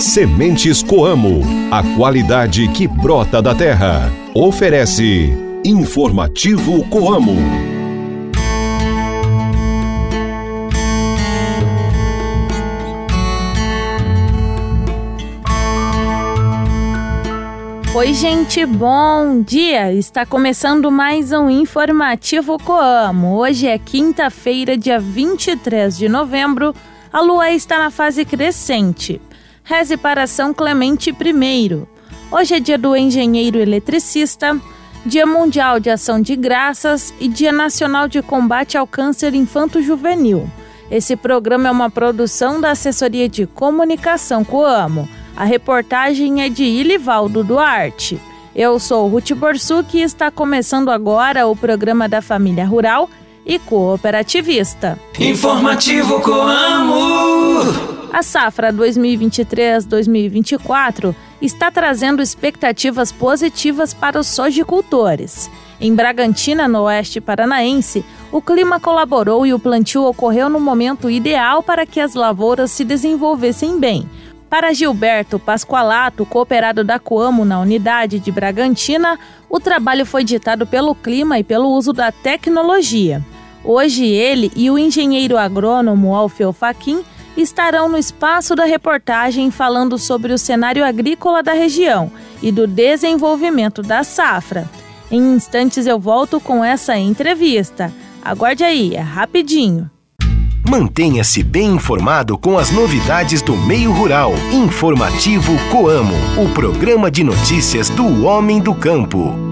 Sementes Coamo, a qualidade que brota da terra. Oferece Informativo Coamo. Oi, gente, bom dia! Está começando mais um Informativo Coamo. Hoje é quinta-feira, dia 23 de novembro. A lua está na fase crescente. Reze para São Clemente I. Hoje é dia do engenheiro eletricista, Dia Mundial de Ação de Graças e Dia Nacional de Combate ao Câncer Infanto-Juvenil. Esse programa é uma produção da Assessoria de Comunicação Coamo. A reportagem é de Ilivaldo Duarte. Eu sou Ruth Borsuk e está começando agora o programa da Família Rural e Cooperativista. Informativo Coamo! A safra 2023-2024 está trazendo expectativas positivas para os sojicultores. Em Bragantina, no oeste paranaense, o clima colaborou e o plantio ocorreu no momento ideal para que as lavouras se desenvolvessem bem. Para Gilberto Pascoalato, cooperado da Coamo na unidade de Bragantina, o trabalho foi ditado pelo clima e pelo uso da tecnologia. Hoje ele e o engenheiro agrônomo Alfeu Faquin estarão no espaço da reportagem falando sobre o cenário agrícola da região e do desenvolvimento da safra. Em instantes eu volto com essa entrevista. Aguarde aí, é rapidinho. Mantenha-se bem informado com as novidades do meio rural. Informativo Coamo, o programa de notícias do homem do campo.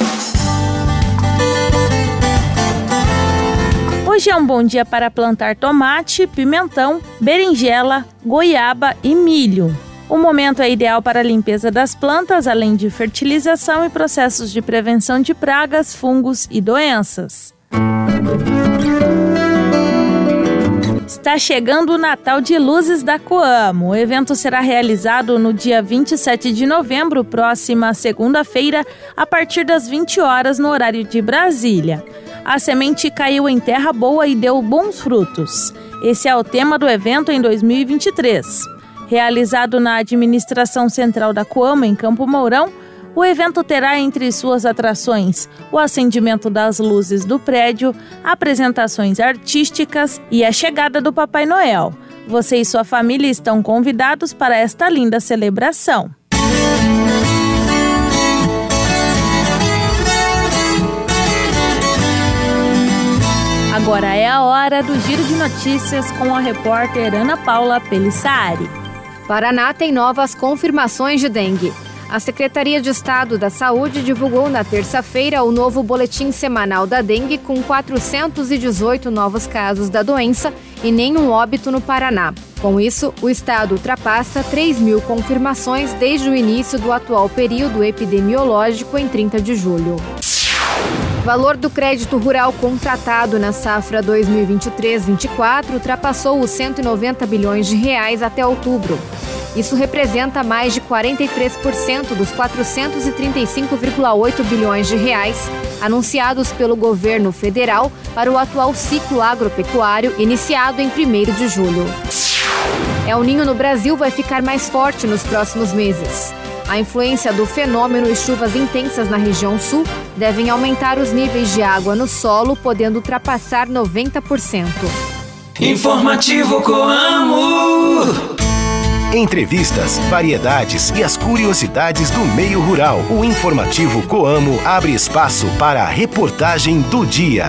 Hoje é um bom dia para plantar tomate, pimentão, berinjela, goiaba e milho. O momento é ideal para a limpeza das plantas, além de fertilização e processos de prevenção de pragas, fungos e doenças. Está chegando o Natal de Luzes da Coamo. O evento será realizado no dia 27 de novembro, próxima segunda-feira, a partir das 20 horas no horário de Brasília a semente caiu em terra boa e deu bons frutos. Esse é o tema do evento em 2023. Realizado na administração central da Coama, em Campo Mourão, o evento terá entre suas atrações o acendimento das luzes do prédio, apresentações artísticas e a chegada do Papai Noel. Você e sua família estão convidados para esta linda celebração. Agora é a hora do giro de notícias com a repórter Ana Paula Pelissari. Paraná tem novas confirmações de dengue. A Secretaria de Estado da Saúde divulgou na terça-feira o novo boletim semanal da dengue com 418 novos casos da doença e nenhum óbito no Paraná. Com isso, o estado ultrapassa 3 mil confirmações desde o início do atual período epidemiológico em 30 de julho. Valor do crédito rural contratado na safra 2023-24 ultrapassou os 190 bilhões de reais até outubro. Isso representa mais de 43% dos 435,8 bilhões de reais anunciados pelo governo federal para o atual ciclo agropecuário iniciado em 1 de julho. El Ninho no Brasil vai ficar mais forte nos próximos meses. A influência do fenômeno e chuvas intensas na região sul devem aumentar os níveis de água no solo, podendo ultrapassar 90%. Informativo Coamo. Entrevistas, variedades e as curiosidades do meio rural. O informativo Coamo abre espaço para a reportagem do dia.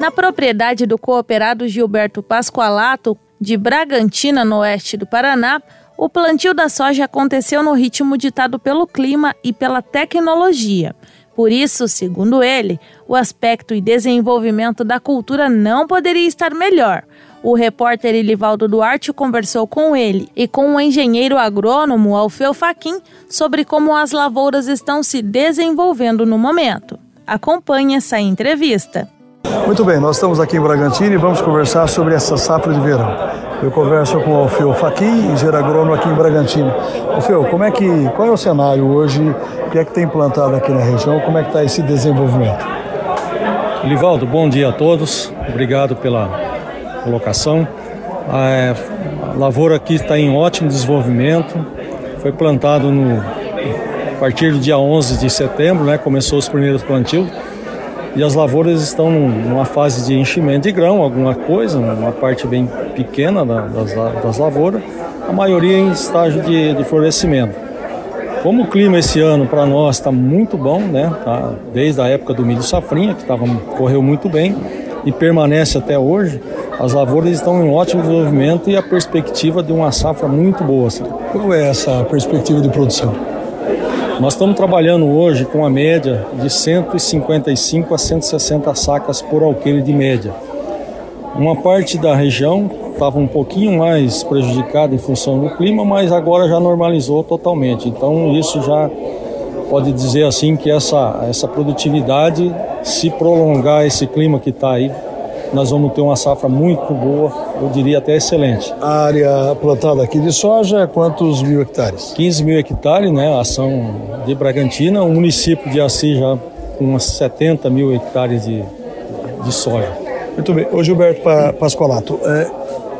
Na propriedade do cooperado Gilberto Pascoalato, de Bragantina, no oeste do Paraná, o plantio da soja aconteceu no ritmo ditado pelo clima e pela tecnologia. Por isso, segundo ele, o aspecto e desenvolvimento da cultura não poderia estar melhor. O repórter Ilivaldo Duarte conversou com ele e com o engenheiro agrônomo Alfeu Faquim sobre como as lavouras estão se desenvolvendo no momento. Acompanhe essa entrevista. Muito bem, nós estamos aqui em Bragantino e vamos conversar sobre essa safra de verão. Eu converso com o Alfeu Faquim, engenheiro agrônomo aqui em Bragantino. Alfeu, como é que, qual é o cenário hoje? O que é que tem plantado aqui na região? Como é que está esse desenvolvimento? Livaldo, bom dia a todos. Obrigado pela colocação. A lavoura aqui está em ótimo desenvolvimento. Foi plantado no, a partir do dia 11 de setembro, né? Começou os primeiros plantios. E as lavouras estão numa fase de enchimento de grão, alguma coisa, uma parte bem pequena das, das lavouras, a maioria em estágio de, de florescimento. Como o clima esse ano para nós está muito bom, né? Tá, desde a época do milho safrinha, que tava, correu muito bem e permanece até hoje, as lavouras estão em ótimo desenvolvimento e a perspectiva de uma safra muito boa. Assim. Qual é essa perspectiva de produção? Nós estamos trabalhando hoje com a média de 155 a 160 sacas por alqueire de média. Uma parte da região estava um pouquinho mais prejudicado em função do clima, mas agora já normalizou totalmente. Então isso já pode dizer assim que essa, essa produtividade, se prolongar esse clima que está aí, nós vamos ter uma safra muito boa, eu diria até excelente. A área plantada aqui de soja é quantos mil hectares? 15 mil hectares, né? Ação de Bragantina, o município de Assis já com umas 70 mil hectares de, de soja. Muito bem. Ô Gilberto Pascolato, é,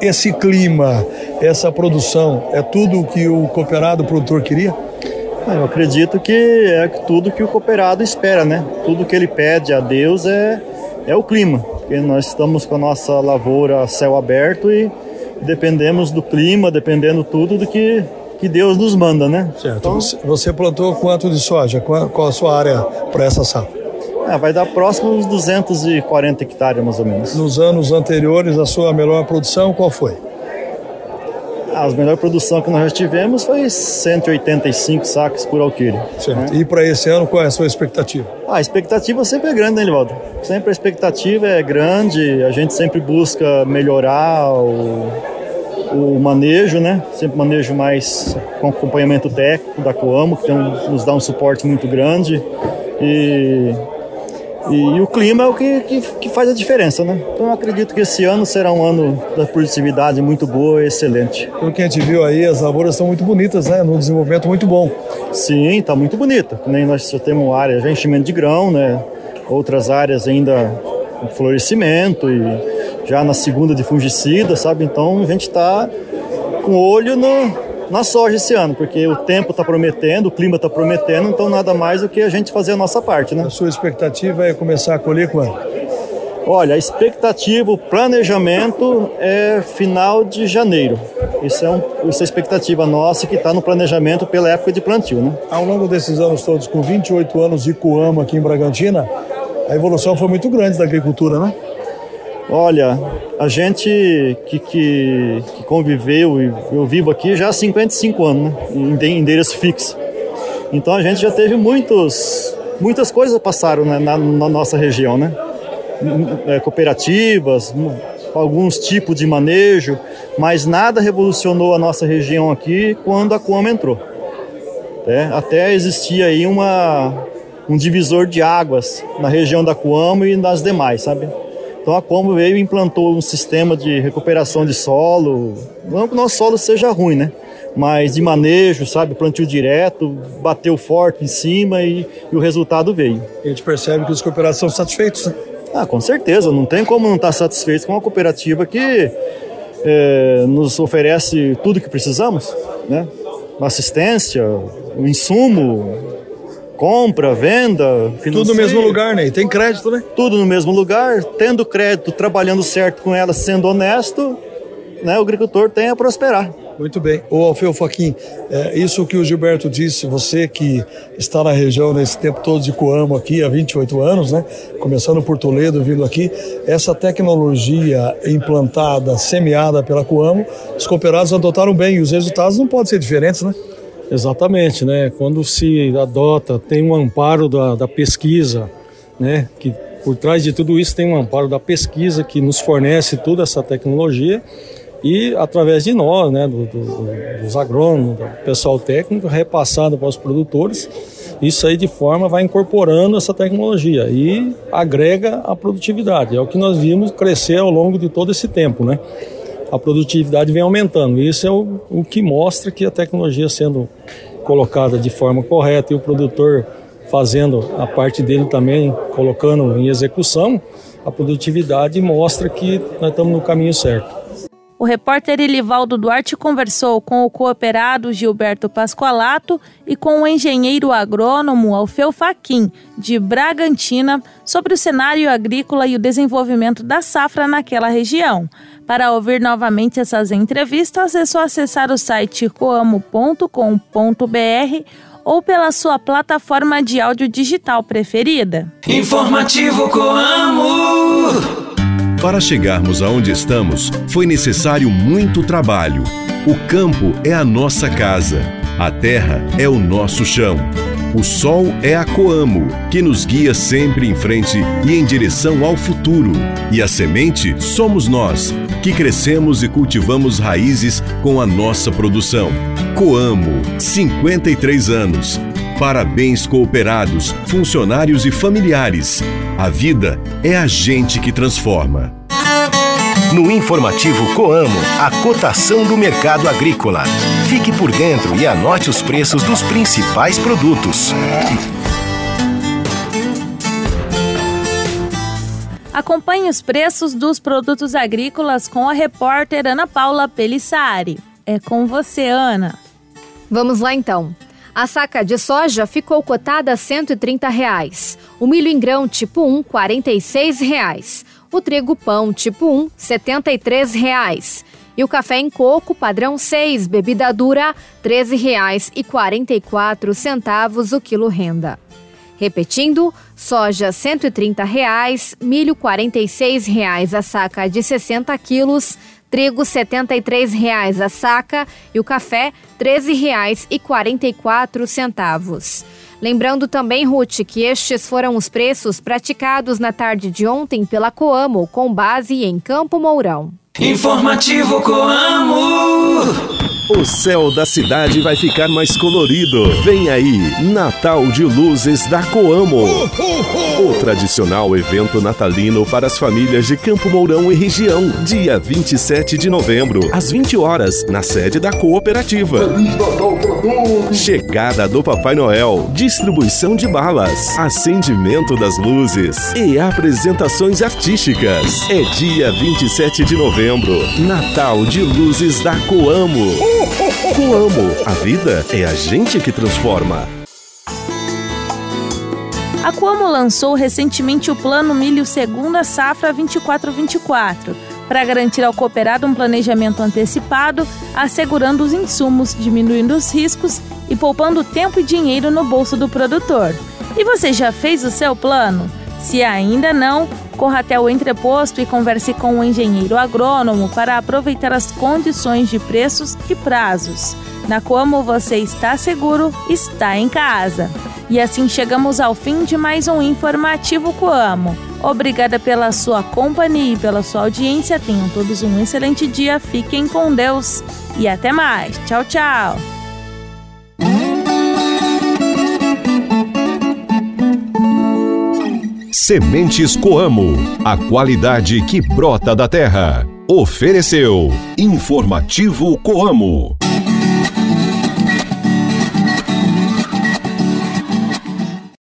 esse clima, essa produção, é tudo o que o cooperado o produtor queria? Eu acredito que é tudo que o cooperado espera, né? Tudo que ele pede a Deus é, é o clima. Porque nós estamos com a nossa lavoura a céu aberto e dependemos do clima, dependendo tudo do que, que Deus nos manda, né? Certo. Então, você plantou quanto de soja? Qual a sua área para essa safra? É, vai dar próximo uns 240 hectares, mais ou menos. Nos anos anteriores, a sua melhor produção qual foi? A melhor produção que nós já tivemos foi 185 sacos por alqueire. Certo. Né? E para esse ano, qual é a sua expectativa? Ah, a expectativa sempre é grande, né, Livaldo? Sempre a expectativa é grande, a gente sempre busca melhorar o, o manejo, né? Sempre manejo mais com acompanhamento técnico da Coamo, que tem nos dá um suporte muito grande. E e, e, o clima é o que, que, que, faz a diferença, né? Então eu acredito que esse ano será um ano da produtividade muito boa e excelente. Pelo que a gente viu aí, as lavouras estão muito bonitas, né? No desenvolvimento muito bom. Sim, está muito bonita. Nem nós já temos área já enchimento de grão, né? Outras áreas ainda com florescimento e já na segunda de fungicida, sabe? Então a gente está com olho no, na soja esse ano, porque o tempo está prometendo, o clima está prometendo, então nada mais do que a gente fazer a nossa parte, né? A sua expectativa é começar a colher quando? Olha, a expectativa, o planejamento é final de janeiro. Isso é, um, isso é a expectativa nossa que está no planejamento pela época de plantio, né? Ao longo desses anos todos, com 28 anos de Coamo aqui em Bragantina, a evolução foi muito grande da agricultura, né? Olha, a gente que, que, que, conviveu e eu vivo aqui já há 55 anos, né? em endereço fixo. Então a gente já teve muitos, muitas coisas passaram né? na, na, nossa região, né? É, cooperativas, alguns tipos de manejo, mas nada revolucionou a nossa região aqui quando a Coama entrou. É, até existia aí uma, um divisor de águas na região da Coamo e nas demais, sabe? Então a Combo veio e implantou um sistema de recuperação de solo, não que o nosso solo seja ruim, né? Mas de manejo, sabe? Plantio direto, bateu forte em cima e, e o resultado veio. E a gente percebe que os cooperados são satisfeitos, né? Ah, com certeza, não tem como não estar satisfeito com uma cooperativa que é, nos oferece tudo que precisamos, né? Assistência, o insumo, compra, venda. Tudo no mesmo lugar, né? E tem crédito, né? Tudo no mesmo lugar, tendo crédito, trabalhando certo com ela, sendo honesto, né? O agricultor tem a prosperar. Muito bem. Ô Alfeu Faquim, é, isso que o Gilberto disse, você que está na região nesse tempo todo de Coamo aqui, há 28 anos, né? Começando por Toledo, vindo aqui, essa tecnologia implantada, semeada pela Coamo, os cooperados adotaram bem e os resultados não podem ser diferentes, né? Exatamente, né? Quando se adota, tem um amparo da, da pesquisa, né? Que Por trás de tudo isso tem um amparo da pesquisa que nos fornece toda essa tecnologia e através de nós, né, do, do, dos agrônomos, do pessoal técnico, repassado para os produtores. Isso aí de forma vai incorporando essa tecnologia e agrega a produtividade. É o que nós vimos crescer ao longo de todo esse tempo, né? A produtividade vem aumentando. Isso é o, o que mostra que a tecnologia sendo colocada de forma correta e o produtor fazendo a parte dele também, colocando em execução, a produtividade mostra que nós estamos no caminho certo. O repórter Elivaldo Duarte conversou com o cooperado Gilberto Pascoalato e com o engenheiro agrônomo Alfeu Faquim, de Bragantina, sobre o cenário agrícola e o desenvolvimento da safra naquela região. Para ouvir novamente essas entrevistas, é só acessar o site coamo.com.br ou pela sua plataforma de áudio digital preferida. Informativo Coamo. Para chegarmos aonde estamos, foi necessário muito trabalho. O campo é a nossa casa, a terra é o nosso chão. O sol é a Coamo, que nos guia sempre em frente e em direção ao futuro. E a semente somos nós, que crescemos e cultivamos raízes com a nossa produção. Coamo, 53 anos. Parabéns, cooperados, funcionários e familiares. A vida é a gente que transforma. No informativo Coamo, a cotação do mercado agrícola. Fique por dentro e anote os preços dos principais produtos. Acompanhe os preços dos produtos agrícolas com a repórter Ana Paula Pelissari. É com você, Ana. Vamos lá então. A saca de soja ficou cotada a 130 reais. O milho em grão tipo 1, 46 reais. O trigo pão tipo 1, 73 reais. E o café em coco padrão 6, bebida dura, R$ 13,44 o quilo renda. Repetindo, soja 130 reais, milho 46 reais a saca de 60 quilos, trigo R$ 73,00 a saca e o café R$ 13,44. Lembrando também, Ruth, que estes foram os preços praticados na tarde de ontem pela Coamo, com base em Campo Mourão. Informativo Coamo. O céu da cidade vai ficar mais colorido. Vem aí, Natal de Luzes da Coamo. O tradicional evento natalino para as famílias de Campo Mourão e região. Dia 27 de novembro, às 20 horas, na sede da cooperativa. Chegada do Papai Noel, distribuição de balas, acendimento das luzes e apresentações artísticas. É dia 27 de novembro, Natal de Luzes da Coamo. Coamo, a vida é a gente que transforma. A Coamo lançou recentemente o Plano Milho Segunda Safra 2424, para garantir ao cooperado um planejamento antecipado, assegurando os insumos, diminuindo os riscos e poupando tempo e dinheiro no bolso do produtor. E você já fez o seu plano? Se ainda não, corra até o entreposto e converse com o engenheiro agrônomo para aproveitar as condições de preços e prazos. Na Como você está seguro, está em casa. E assim chegamos ao fim de mais um informativo Coamo. Obrigada pela sua companhia e pela sua audiência. Tenham todos um excelente dia. Fiquem com Deus e até mais. Tchau, tchau. Sementes Coamo, a qualidade que brota da terra. Ofereceu Informativo Coamo.